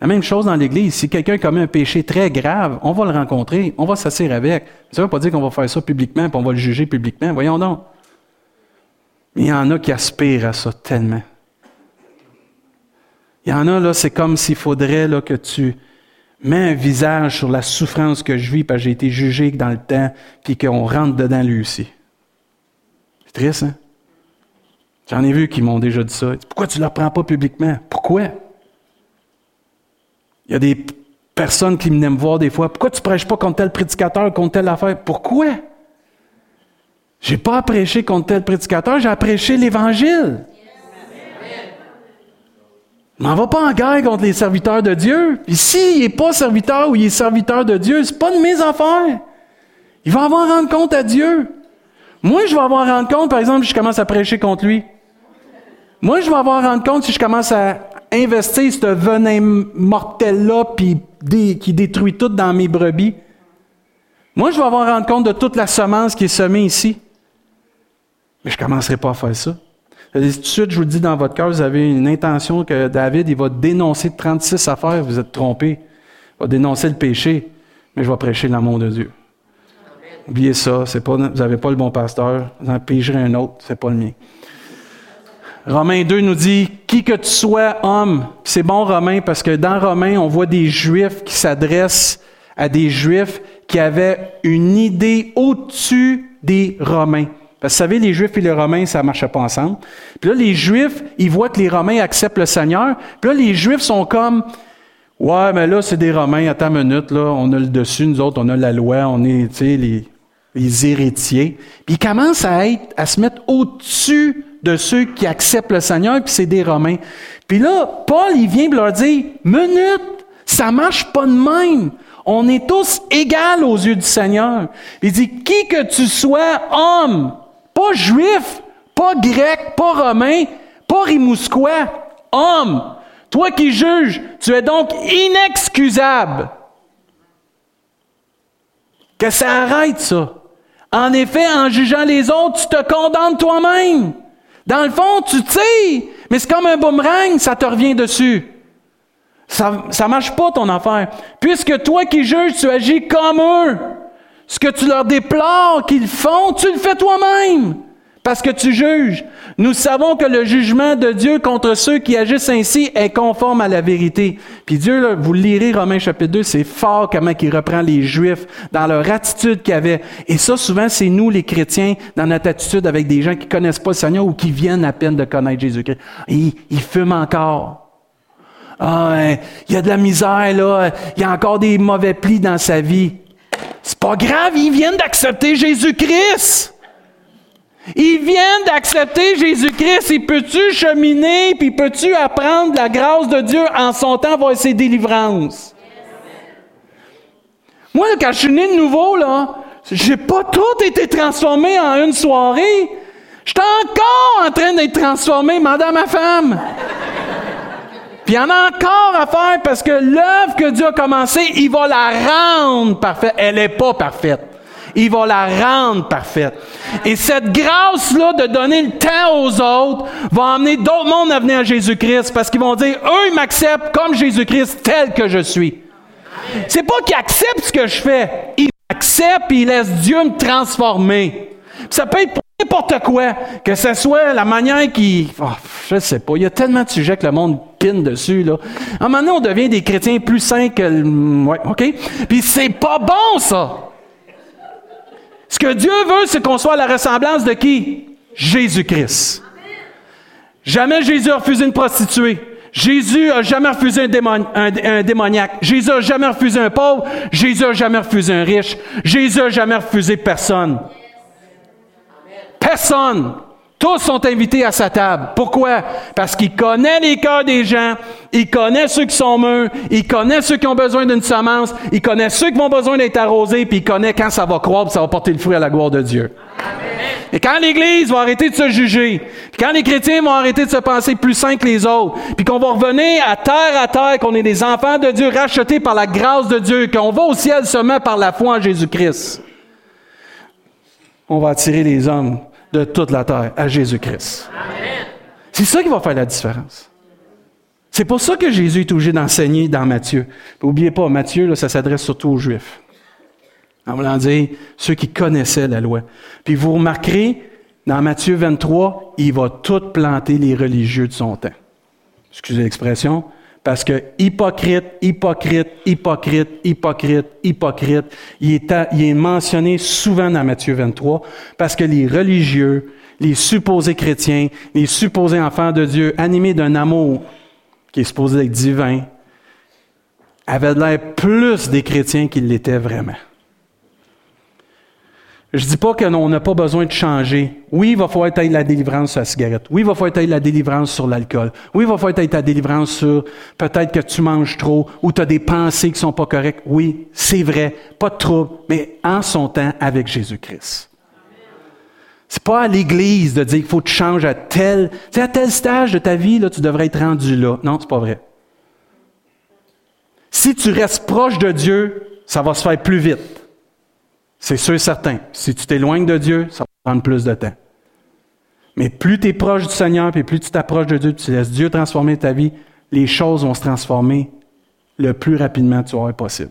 La même chose dans l'Église. Si quelqu'un commet un péché très grave, on va le rencontrer, on va s'asseoir avec. Ça ne veut pas dire qu'on va faire ça publiquement et on va le juger publiquement. Voyons donc. Mais il y en a qui aspirent à ça tellement. Il y en a, là, c'est comme s'il faudrait que tu mets un visage sur la souffrance que je vis parce que j'ai été jugé dans le temps, puis qu'on rentre dedans lui aussi. C'est triste, hein? J'en ai vu qui m'ont déjà dit ça. Pourquoi tu ne le reprends pas publiquement? Pourquoi? Il y a des personnes qui viennent me voir des fois. Pourquoi tu ne prêches pas contre tel prédicateur, contre telle affaire? Pourquoi? J'ai pas prêché contre tel prédicateur, j'ai prêché l'Évangile. M'en va pas en guerre contre les serviteurs de Dieu. Et s'il n'est pas serviteur ou il est serviteur de Dieu, c'est pas de mes affaires. Il va avoir rendre compte à Dieu. Moi, je vais avoir rendre compte, par exemple, si je commence à prêcher contre lui. Moi, je vais avoir rendre compte si je commence à investir ce venin mortel-là puis qui détruit tout dans mes brebis. Moi, je vais avoir rendre compte de toute la semence qui est semée ici. Mais je ne commencerai pas à faire ça. Tout de suite, je vous le dis dans votre cœur, vous avez une intention que David, il va dénoncer 36 affaires, vous êtes trompé. Il va dénoncer le péché, mais je vais prêcher l'amour de Dieu. Oubliez ça, c'est pas, vous n'avez pas le bon pasteur, vous en pécherez un autre, c'est pas le mien. Romains 2 nous dit, qui que tu sois homme, c'est bon Romain parce que dans Romains, on voit des Juifs qui s'adressent à des Juifs qui avaient une idée au-dessus des Romains. Parce que vous savez, les Juifs et les Romains, ça ne marchait pas ensemble. Puis là, les Juifs, ils voient que les Romains acceptent le Seigneur. Puis là, les Juifs sont comme, ouais, mais là, c'est des Romains, attends une minute, là, on a le dessus, nous autres, on a la loi, on est, tu sais, les, les héritiers. Puis ils commencent à être, à se mettre au-dessus de ceux qui acceptent le Seigneur, puis c'est des Romains. Puis là, Paul, il vient leur dire, minute, ça marche pas de même. On est tous égaux aux yeux du Seigneur. Il dit, qui que tu sois, homme, pas juif, pas grec, pas romain, pas rimousquois, homme, toi qui juges, tu es donc inexcusable. Que ça arrête ça. En effet, en jugeant les autres, tu te condamnes toi-même. Dans le fond, tu tires, mais c'est comme un boomerang, ça te revient dessus. Ça ne marche pas ton affaire. Puisque toi qui juges, tu agis comme eux. Ce que tu leur déplores qu'ils font, tu le fais toi-même. Parce que tu juges. Nous savons que le jugement de Dieu contre ceux qui agissent ainsi est conforme à la vérité. Puis Dieu, vous lirez Romains chapitre 2, c'est fort comment il reprend les Juifs dans leur attitude qu'ils avaient. Et ça, souvent, c'est nous, les chrétiens, dans notre attitude avec des gens qui connaissent pas le Seigneur ou qui viennent à peine de connaître Jésus-Christ. Ils, ils fument encore. Ah, il y a de la misère, là. Il y a encore des mauvais plis dans sa vie. C'est pas grave, ils viennent d'accepter Jésus-Christ. Ils viennent d'accepter Jésus-Christ. Et peux-tu cheminer, puis peux-tu apprendre la grâce de Dieu? En son temps voir ses délivrances? Moi, quand je suis né de nouveau, là, j'ai pas tout été transformé en une soirée. J'étais encore en train d'être transformé, madame ma femme. Il y en a encore à faire parce que l'œuvre que Dieu a commencée, il va la rendre parfaite. Elle n'est pas parfaite. Il va la rendre parfaite. Et cette grâce-là de donner le temps aux autres va amener d'autres mondes à venir à Jésus-Christ parce qu'ils vont dire, eux, ils m'acceptent comme Jésus-Christ tel que je suis. C'est pas qu'ils acceptent ce que je fais. Ils m'acceptent et ils laissent Dieu me transformer. Ça peut être pour n'importe quoi, que ce soit la manière qui... Oh, je sais pas, il y a tellement de sujets que le monde pine dessus, là. À un moment donné, on devient des chrétiens plus sains que... Ouais, OK? Puis c'est pas bon, ça! Ce que Dieu veut, c'est qu'on soit à la ressemblance de qui? Jésus-Christ. Jamais Jésus a refusé une prostituée. Jésus a jamais refusé un, démoniaque. Jésus a jamais refusé un pauvre. Jésus a jamais refusé un riche. Jésus a jamais refusé personne. Personne. Tous sont invités à sa table. Pourquoi? Parce qu'il connaît les cœurs des gens, il connaît ceux qui sont mûrs, il connaît ceux qui ont besoin d'une semence, il connaît ceux qui ont besoin d'être arrosés, puis il connaît quand ça va croître, ça va porter le fruit à la gloire de Dieu. Et quand l'Église va arrêter de se juger, quand les chrétiens vont arrêter de se penser plus saints que les autres, puis qu'on va revenir à terre à terre, qu'on est des enfants de Dieu rachetés par la grâce de Dieu, qu'on va au ciel seulement par la foi en Jésus-Christ, on va attirer les hommes de toute la terre à Jésus-Christ. C'est ça qui va faire la différence. C'est pour ça que Jésus est obligé d'enseigner dans Matthieu. N'oubliez pas, Matthieu, ça s'adresse surtout aux Juifs. En voulant dire ceux qui connaissaient la loi. Puis vous remarquerez, dans Matthieu 23, il va tout planter les religieux de son temps. Excusez l'expression, parce que hypocrite, hypocrite, hypocrite, hypocrite, hypocrite, il est, mentionné souvent dans Matthieu 23 parce que les religieux, les supposés chrétiens, les supposés enfants de Dieu, animés d'un amour qui est supposé être divin, avaient l'air plus des chrétiens qu'ils l'étaient vraiment. Je dis pas qu'on n'a pas besoin de changer. Oui, il va falloir être la délivrance sur la cigarette. Oui, il va falloir être la délivrance sur l'alcool. Oui, il va falloir être la délivrance sur peut-être que tu manges trop ou tu as des pensées qui sont pas correctes. Oui, c'est vrai, pas de trouble, mais en son temps avec Jésus-Christ. C'est pas à l'Église de dire qu'il faut que tu changes à tel, à tel stage de ta vie, là, tu devrais être rendu là. Non, c'est pas vrai. Si tu restes proche de Dieu, ça va se faire plus vite. C'est sûr et certain. Si tu t'éloignes de Dieu, ça va prendre plus de temps. Mais plus tu es proche du Seigneur, puis plus tu t'approches de Dieu, tu laisses Dieu transformer ta vie, les choses vont se transformer le plus rapidement que tu auras possible.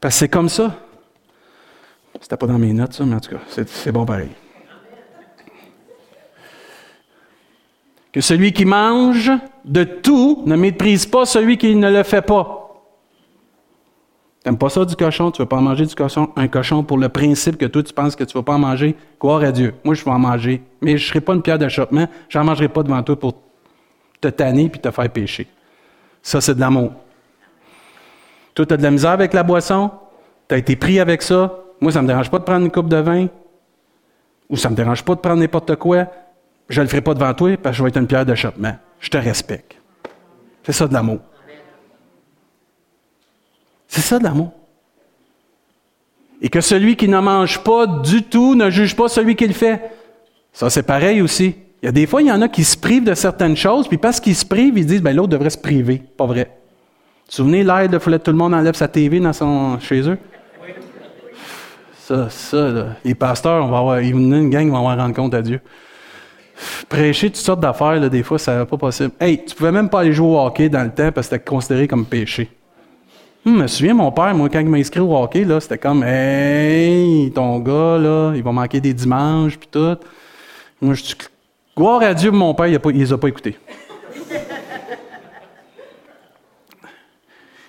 Parce que c'est comme ça. C'était pas dans mes notes, ça, mais en tout cas, c'est bon pareil. Que celui qui mange de tout ne méprise pas celui qui ne le fait pas. T'aimes pas ça du cochon, tu veux pas en manger du cochon, un cochon pour le principe que toi tu penses que tu vas pas en manger, gloire à Dieu. Moi, je vais en manger, mais je serai pas une pierre d'achoppement, j'en mangerai pas devant toi pour te tanner puis te faire pécher. Ça, c'est de l'amour. Toi, tu as de la misère avec la boisson, tu as été pris avec ça? Moi, ça me dérange pas de prendre une coupe de vin, ou ça me dérange pas de prendre n'importe quoi. Je le ferai pas devant toi parce que je vais être une pierre d'achoppement. Je te respecte. C'est ça de l'amour. C'est ça de l'amour. Et que celui qui ne mange pas du tout ne juge pas celui qui le fait. Ça, c'est pareil aussi. Il y a des fois, il y en a qui se privent de certaines choses, puis parce qu'ils se privent, ils disent, ben l'autre devrait se priver. Pas vrai. Vous vous souvenez, l'air de que tout le monde enlève sa TV dans son, chez eux? Ça, ça, là. les pasteurs, on va avoir, une gang va avoir rendre compte à Dieu. Prêcher toutes sortes d'affaires, des fois, ça n'est pas possible. Hey, tu pouvais même pas aller jouer au hockey dans le temps parce que c'était considéré comme péché. Hum, je me souviens, mon père, moi, quand il m'a inscrit au hockey, là, c'était comme, hey, ton gars, là, il va manquer des dimanches, puis tout. Moi, je dis, gloire à Dieu, mon père, il ne les a pas écoutés.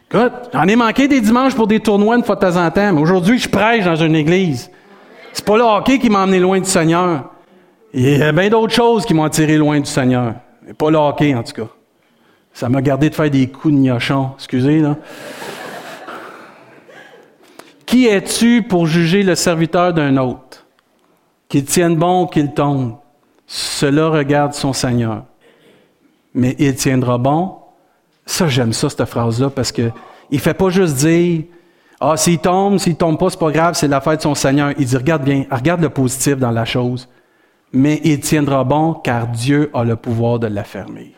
Écoute, j'en ai manqué des dimanches pour des tournois une fois de temps en temps, mais aujourd'hui, je prêche dans une église. C'est pas le hockey qui m'a emmené loin du Seigneur. Il y a bien d'autres choses qui m'ont attiré loin du Seigneur. Mais pas le hockey, en tout cas. Ça m'a gardé de faire des coups de gnochon. Excusez, là. Qui es-tu pour juger le serviteur d'un autre? qu'il tienne bon ou qu'il tombe, cela regarde son Seigneur. Mais il tiendra bon? Ça, j'aime ça, cette phrase-là, parce que il fait pas juste dire, ah, s'il tombe, s'il tombe pas, c'est pas grave, c'est la fête de son Seigneur. Il dit, regarde bien, regarde le positif dans la chose. Mais il tiendra bon car Dieu a le pouvoir de l'affermir.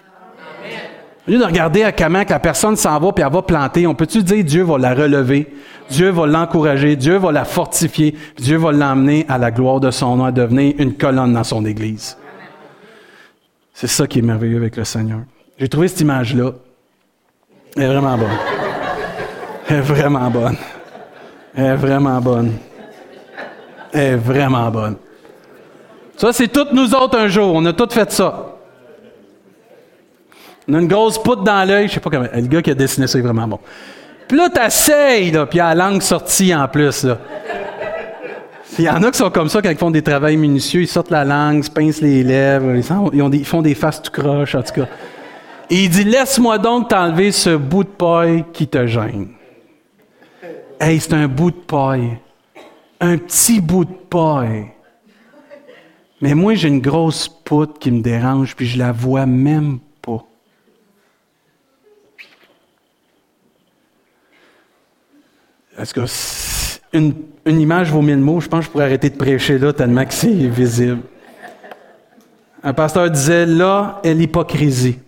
Au lieu de regarder à comment que la personne s'en va puis elle va planter, on peut-tu dire Dieu va la relever, Dieu va l'encourager, Dieu va la fortifier, Dieu va l'emmener à la gloire de son nom, à devenir une colonne dans son Église? C'est ça qui est merveilleux avec le Seigneur. J'ai trouvé cette image-là. Elle est vraiment bonne. Elle est vraiment bonne. Elle est vraiment bonne. Elle est vraiment bonne. Ça, c'est toutes nous autres un jour. On a tous fait ça. On a une grosse poutre dans l'œil. Je sais pas comment. Le gars qui a dessiné ça est vraiment bon. Puis là, t'essayes, là, puis il y a la langue sortie en plus, là. Il y en a qui sont comme ça quand ils font des travaux minutieux. Ils sortent la langue, se pincent les lèvres. Ils, font des faces tout croches, en tout cas. Et il dit, laisse-moi donc t'enlever ce bout de paille qui te gêne. Hey, c'est un bout de paille. Un petit bout de paille. Mais moi, j'ai une grosse poutre qui me dérange, puis je la vois même pas. Est-ce que une, une, image vaut mille mots? Je pense que je pourrais arrêter de prêcher là tellement que c'est visible. Un pasteur disait, là est l'hypocrisie.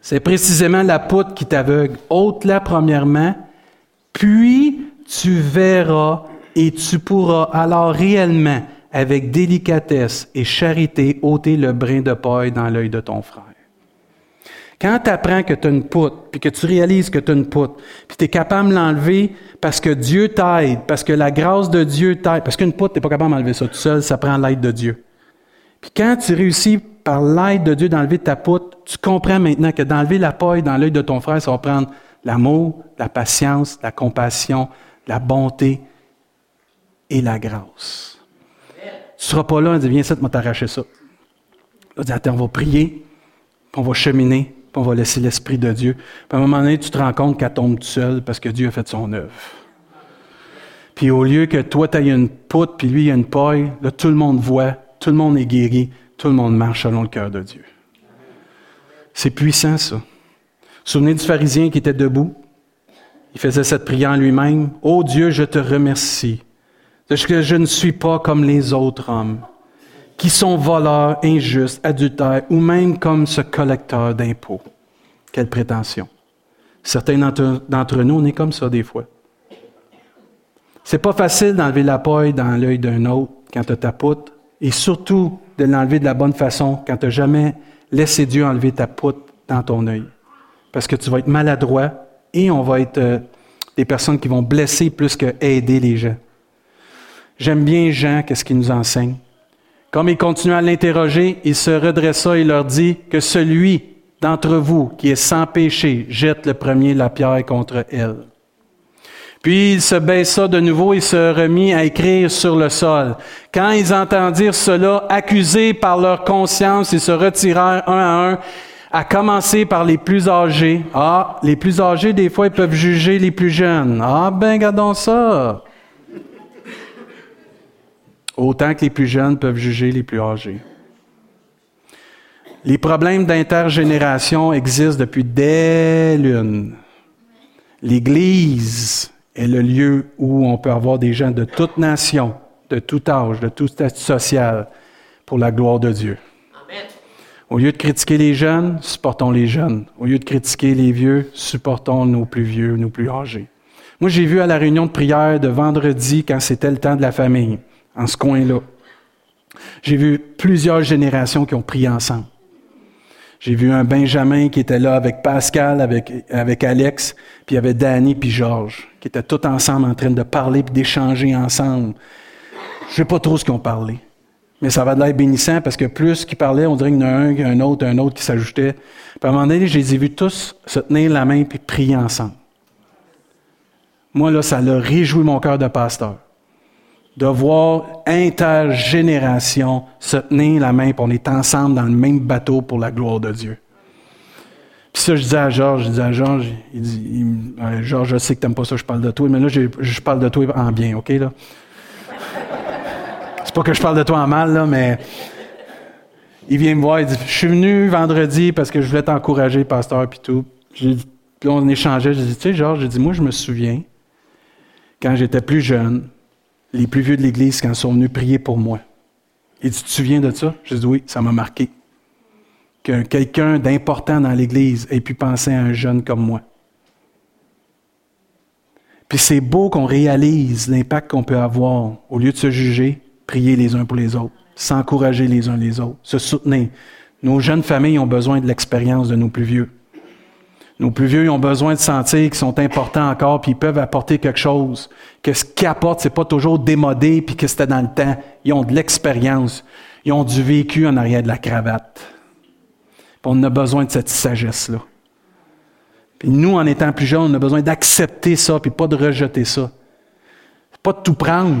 C'est précisément la poutre qui t'aveugle. Ôte-la premièrement, puis tu verras et tu pourras alors réellement, avec délicatesse et charité, ôter le brin de paille dans l'œil de ton frère. Quand tu apprends que tu as une poutre, puis que tu réalises que tu as une poutre, puis tu es capable de l'enlever parce que Dieu t'aide, parce que la grâce de Dieu t'aide, parce qu'une poutre, tu n'es pas capable d'enlever ça tout seul, ça prend l'aide de Dieu. Puis quand tu réussis par l'aide de Dieu d'enlever ta poutre, tu comprends maintenant que d'enlever la paille dans l'œil de ton frère, ça va prendre l'amour, la patience, la compassion, la bonté et la grâce. Tu ne seras pas là, on dit, viens ça, tu m'as t'arracher ça. On dit, attends, on va prier, puis on va cheminer, on va laisser l'Esprit de Dieu. Puis à un moment donné, tu te rends compte qu'elle tombe tout seul parce que Dieu a fait son œuvre. Puis au lieu que toi, tu aies une poutre, puis lui, il a une paille, là, tout le monde voit, tout le monde est guéri, tout le monde marche selon le cœur de Dieu. C'est puissant, ça. Souvenez du pharisien qui était debout. Il faisait cette prière lui-même. Ô Dieu, je te remercie de que je ne suis pas comme les autres hommes, qui sont voleurs, injustes, adultères, ou même comme ce collecteur d'impôts. Quelle prétention. Certains d'entre nous, on est comme ça des fois. C'est pas facile d'enlever la paille dans l'œil d'un autre quand tu ta poutre, et surtout de l'enlever de la bonne façon quand tu jamais laissé Dieu enlever ta poutre dans ton œil parce que tu vas être maladroit et on va être euh, des personnes qui vont blesser plus que aider les gens. J'aime bien Jean, qu'est-ce qu'il nous enseigne? Comme il continue à l'interroger, il se redressa et leur dit que celui d'entre vous qui est sans péché jette le premier la pierre contre elle. Puis il se baissa de nouveau et se remit à écrire sur le sol. Quand ils entendirent cela, accusés par leur conscience, ils se retirèrent un à un à commencer par les plus âgés. Ah, les plus âgés, des fois, ils peuvent juger les plus jeunes. Ah, ben, regardons ça. Autant que les plus jeunes peuvent juger les plus âgés. Les problèmes d'intergénération existent depuis des lunes. L'Église est le lieu où on peut avoir des gens de toute nation, de tout âge, de tout statut social, pour la gloire de Dieu. Au lieu de critiquer les jeunes, supportons les jeunes. Au lieu de critiquer les vieux, supportons nos plus vieux, nos plus âgés. Moi, j'ai vu à la réunion de prière de vendredi, quand c'était le temps de la famille, en ce coin-là, j'ai vu plusieurs générations qui ont prié ensemble. J'ai vu un Benjamin qui était là avec Pascal, avec, Alex, puis il y avait Danny puis Georges, qui étaient tous ensemble en train de parler puis d'échanger ensemble. Je sais pas trop ce qu'ils ont parlé. Mais ça va de l'air bénissant parce que plus qu'ils parlaient, on dirait qu'il y en a un, un autre, un autre qui s'ajoutait. Puis à un moment donné, je les ai vus tous se tenir la main puis prier ensemble. Moi, là, ça a réjoui mon cœur de pasteur. De voir intergénération se tenir la main, puis on est ensemble dans le même bateau pour la gloire de Dieu. Puis ça, je disais à Georges, je disais à Georges, il dit, Georges, je sais que tu n'aimes pas ça, je parle de toi, mais là, je, parle de toi en bien, OK, là? Pas que je parle de toi en mal, là, mais il vient me voir, il dit, je suis venu vendredi parce que je voulais t'encourager, pasteur, puis tout. Puis on échangeait, je dis, tu sais, Georges, je dis, moi, je me souviens, quand j'étais plus jeune, les plus vieux de l'Église, quand ils sont venus prier pour moi. Dit, tu te souviens de ça? Je dis, oui, ça m'a marqué. Que quelqu'un d'important dans l'Église ait pu penser à un jeune comme moi. Puis c'est beau qu'on réalise l'impact qu'on peut avoir. Au lieu de se juger, prier les uns pour les autres, s'encourager les uns les autres, se soutenir. Nos jeunes familles ont besoin de l'expérience de nos plus vieux. Nos plus vieux ont besoin de sentir qu'ils sont importants encore, puis ils peuvent apporter quelque chose. Que ce qu'ils apportent, c'est pas toujours démodé, puis que c'était dans le temps. Ils ont de l'expérience. Ils ont du vécu en arrière de la cravate. On a besoin de cette sagesse-là. Puis nous, en étant plus jeunes, on a besoin d'accepter ça, puis pas de rejeter ça. Pas de tout prendre,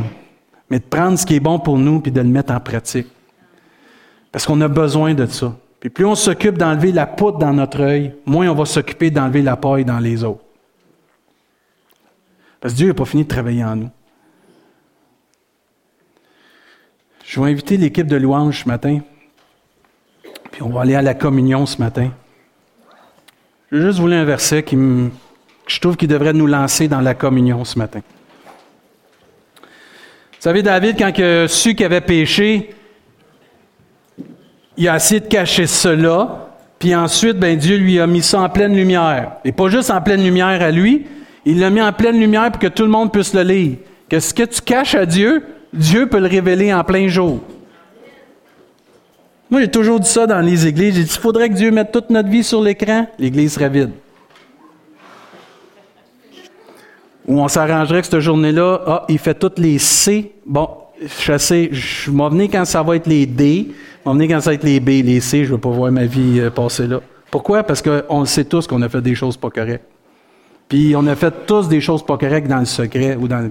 mais de prendre ce qui est bon pour nous, puis de le mettre en pratique. Parce qu'on a besoin de ça. Puis plus on s'occupe d'enlever la poudre dans notre œil, moins on va s'occuper d'enlever la paille dans les autres. Parce que Dieu n'a pas fini de travailler en nous. Je vais inviter l'équipe de louange ce matin. Puis on va aller à la communion ce matin. Je juste voulu un verset que je trouve qui devrait nous lancer dans la communion ce matin. Vous savez, David, quand il a su qu'il avait péché, il a essayé de cacher cela, puis ensuite, ben, Dieu lui a mis ça en pleine lumière. Et pas juste en pleine lumière à lui, il l'a mis en pleine lumière pour que tout le monde puisse le lire. Que ce que tu caches à Dieu, Dieu peut le révéler en plein jour. Moi, j'ai toujours dit ça dans les églises. J'ai dit, il faudrait que Dieu mette toute notre vie sur l'écran, l'église serait vide. Ou on s'arrangerait que cette journée-là, ah, il fait toutes les C. Bon, je sais, je m'en venir quand ça va être les D. M'en venir quand ça va être les B, les C. Je ne veux pas voir ma vie euh, passer là. Pourquoi? Parce qu'on sait tous qu'on a fait des choses pas correctes. Puis on a fait tous des choses pas correctes dans le secret ou dans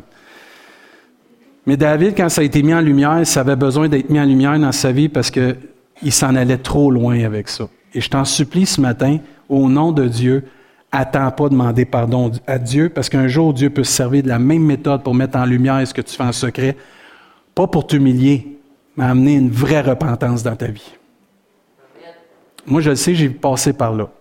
Mais David, quand ça a été mis en lumière, ça avait besoin d'être mis en lumière dans sa vie parce qu'il s'en allait trop loin avec ça. Et je t'en supplie ce matin, au nom de Dieu, attends pas de demander pardon à Dieu, parce qu'un jour, Dieu peut se servir de la même méthode pour mettre en lumière ce que tu fais en secret, pas pour t'humilier, mais amener une vraie repentance dans ta vie. Moi, je le sais, j'ai passé par là.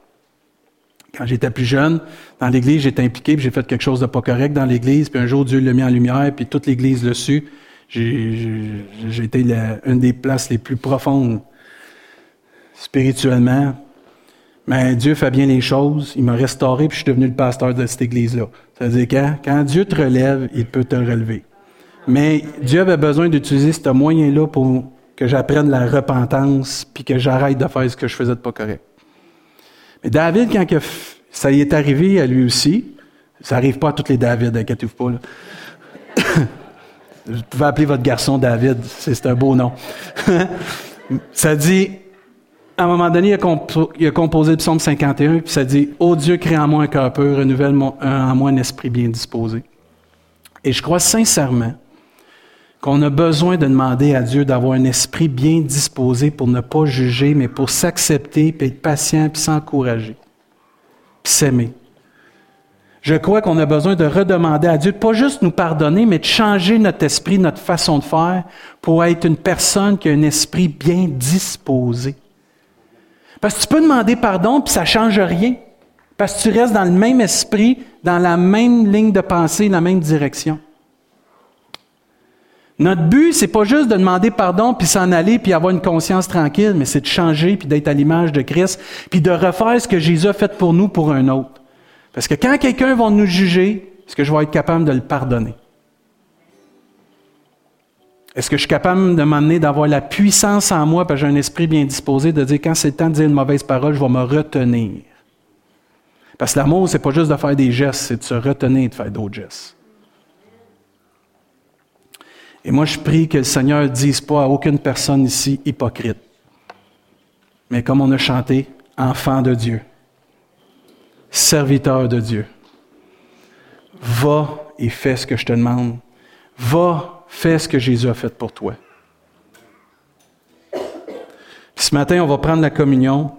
Quand j'étais plus jeune, dans l'Église, j'étais impliqué, puis j'ai fait quelque chose de pas correct dans l'Église, puis un jour, Dieu l'a mis en lumière, puis toute l'Église le su. J'ai été une des places les plus profondes spirituellement, mais Dieu fait bien les choses. Il m'a restauré, puis je suis devenu le pasteur de cette église-là. Ça veut dire quand, quand Dieu te relève, il peut te relever. Mais Dieu avait besoin d'utiliser ce moyen-là pour que j'apprenne la repentance, puis que j'arrête de faire ce que je faisais de pas correct. Mais David, quand ça y est arrivé à lui aussi, ça arrive pas à tous les David, inquiétez-vous pas. Là. Vous pouvez appeler votre garçon David, c'est un beau nom. ça dit, à un moment donné, il a, composé le psaume 51, puis ça dit Ô Dieu, crée en moi un cœur pur, renouvelle en moi un esprit bien disposé. Et je crois sincèrement qu'on a besoin de demander à Dieu d'avoir un esprit bien disposé pour ne pas juger, mais pour s'accepter, puis être patient, puis s'encourager, puis s'aimer. Je crois qu'on a besoin de redemander à Dieu, pas juste nous pardonner, mais de changer notre esprit, notre façon de faire, pour être une personne qui a un esprit bien disposé. Parce que tu peux demander pardon, puis ça ne change rien. Parce que tu restes dans le même esprit, dans la même ligne de pensée, la même direction. Notre but, c'est pas juste de demander pardon, puis s'en aller, puis avoir une conscience tranquille, mais c'est de changer, puis d'être à l'image de Christ, puis de refaire ce que Jésus a fait pour nous, pour un autre. Parce que quand quelqu'un va nous juger, est-ce que je vais être capable de le pardonner? Est-ce que je suis capable de m'amener d'avoir la puissance en moi, parce que j'ai un esprit bien disposé, de dire quand c'est le temps de dire une mauvaise parole, je vais me retenir? Parce que l'amour, c'est pas juste de faire des gestes, c'est de se retenir et de faire d'autres gestes. Et moi, je prie que le Seigneur ne dise pas à aucune personne ici hypocrite. Mais comme on a chanté, enfant de Dieu, serviteur de Dieu, va et fais ce que je te demande. Va fais ce que Jésus a fait pour toi. ce matin, on va prendre la communion.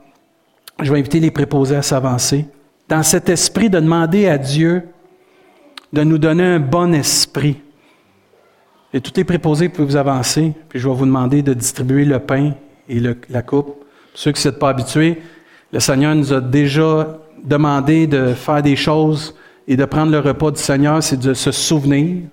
Je vais inviter les préposés à s'avancer. Dans cet esprit de demander à Dieu de nous donner un bon esprit. Et tous les préposés, pouvez vous avancer, puis je vais vous demander de distribuer le pain et la coupe. Pour ceux qui ne sont pas habitués, le Seigneur nous a déjà demandé de faire des choses et de prendre le repas du Seigneur, c'est de se souvenir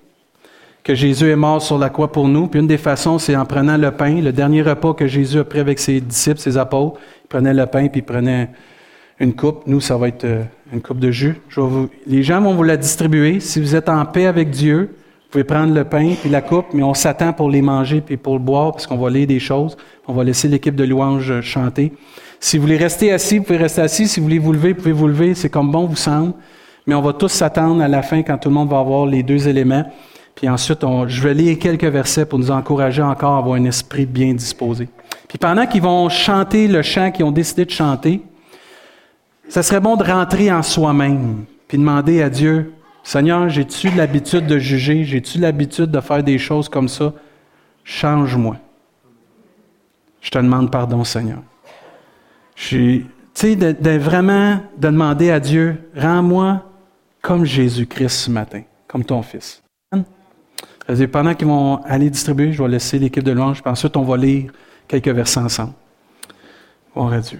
que Jésus est mort sur la croix pour nous. Puis une des façons, c'est en prenant le pain. Le dernier repas que Jésus a pris avec ses disciples, ses apôtres, il prenait le pain puis il prenait une coupe. Nous, ça va être euh, une coupe de jus. les gens vont vous la distribuer. Si vous êtes en paix avec Dieu, vous pouvez prendre le pain puis la coupe, mais on s'attend pour les manger puis pour le boire parce qu'on va lire des choses. On va laisser l'équipe de louange chanter. Si vous voulez rester assis, vous pouvez rester assis. Si vous voulez vous lever, vous pouvez vous lever. C'est comme bon vous semble. Mais on va tous s'attendre à la fin quand tout le monde va avoir les deux éléments. Puis ensuite, je vais lire quelques versets pour nous encourager encore à avoir un esprit bien disposé. Puis pendant qu'ils vont chanter le chant qu'ils ont décidé de chanter, ça serait bon de rentrer en soi-même, puis demander à Dieu, Seigneur, j'ai-tu l'habitude de juger, j'ai-tu l'habitude de faire des choses comme ça? Change-moi. Je te demande pardon, Seigneur. Tu sais, de, vraiment de demander à Dieu, rends-moi comme Jésus-Christ ce matin, comme ton Fils. Pendant qu'ils vont aller distribuer, je vais laisser l'équipe de louange, puis ensuite on va lire quelques versets ensemble. Bon, Dieu.